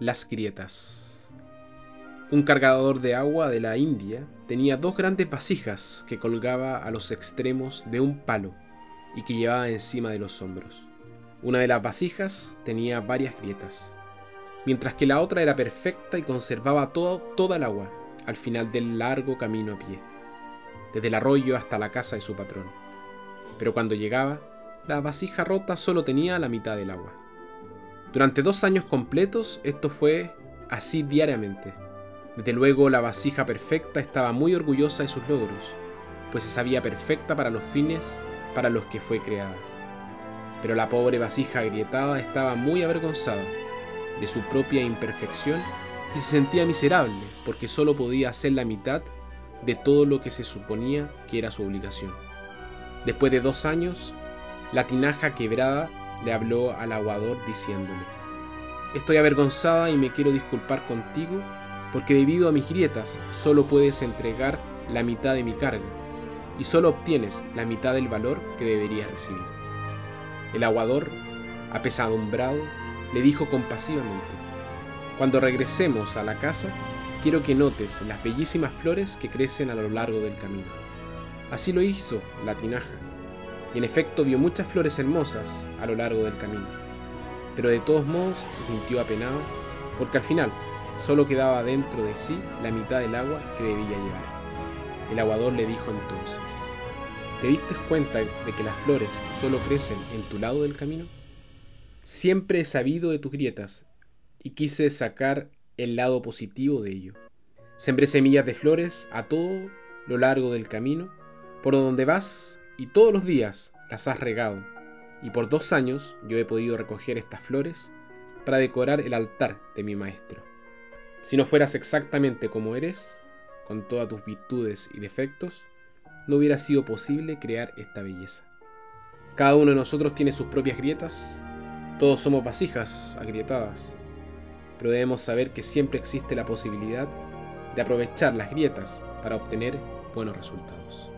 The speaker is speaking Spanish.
Las grietas. Un cargador de agua de la India tenía dos grandes vasijas que colgaba a los extremos de un palo y que llevaba encima de los hombros. Una de las vasijas tenía varias grietas, mientras que la otra era perfecta y conservaba todo, toda el agua al final del largo camino a pie, desde el arroyo hasta la casa de su patrón. Pero cuando llegaba, la vasija rota solo tenía la mitad del agua. Durante dos años completos esto fue así diariamente. Desde luego la vasija perfecta estaba muy orgullosa de sus logros, pues se sabía perfecta para los fines para los que fue creada. Pero la pobre vasija agrietada estaba muy avergonzada de su propia imperfección y se sentía miserable porque solo podía hacer la mitad de todo lo que se suponía que era su obligación. Después de dos años, la tinaja quebrada le habló al aguador diciéndole, Estoy avergonzada y me quiero disculpar contigo porque debido a mis grietas solo puedes entregar la mitad de mi carga y solo obtienes la mitad del valor que deberías recibir. El aguador, apesadumbrado, le dijo compasivamente, Cuando regresemos a la casa, quiero que notes las bellísimas flores que crecen a lo largo del camino. Así lo hizo la tinaja y en efecto vio muchas flores hermosas a lo largo del camino. Pero de todos modos se sintió apenado porque al final solo quedaba dentro de sí la mitad del agua que debía llevar. El aguador le dijo entonces, ¿te diste cuenta de que las flores solo crecen en tu lado del camino? Siempre he sabido de tus grietas y quise sacar el lado positivo de ello. Sembré semillas de flores a todo lo largo del camino, por donde vas y todos los días las has regado, y por dos años yo he podido recoger estas flores para decorar el altar de mi maestro. Si no fueras exactamente como eres, con todas tus virtudes y defectos, no hubiera sido posible crear esta belleza. Cada uno de nosotros tiene sus propias grietas, todos somos vasijas agrietadas, pero debemos saber que siempre existe la posibilidad de aprovechar las grietas para obtener buenos resultados.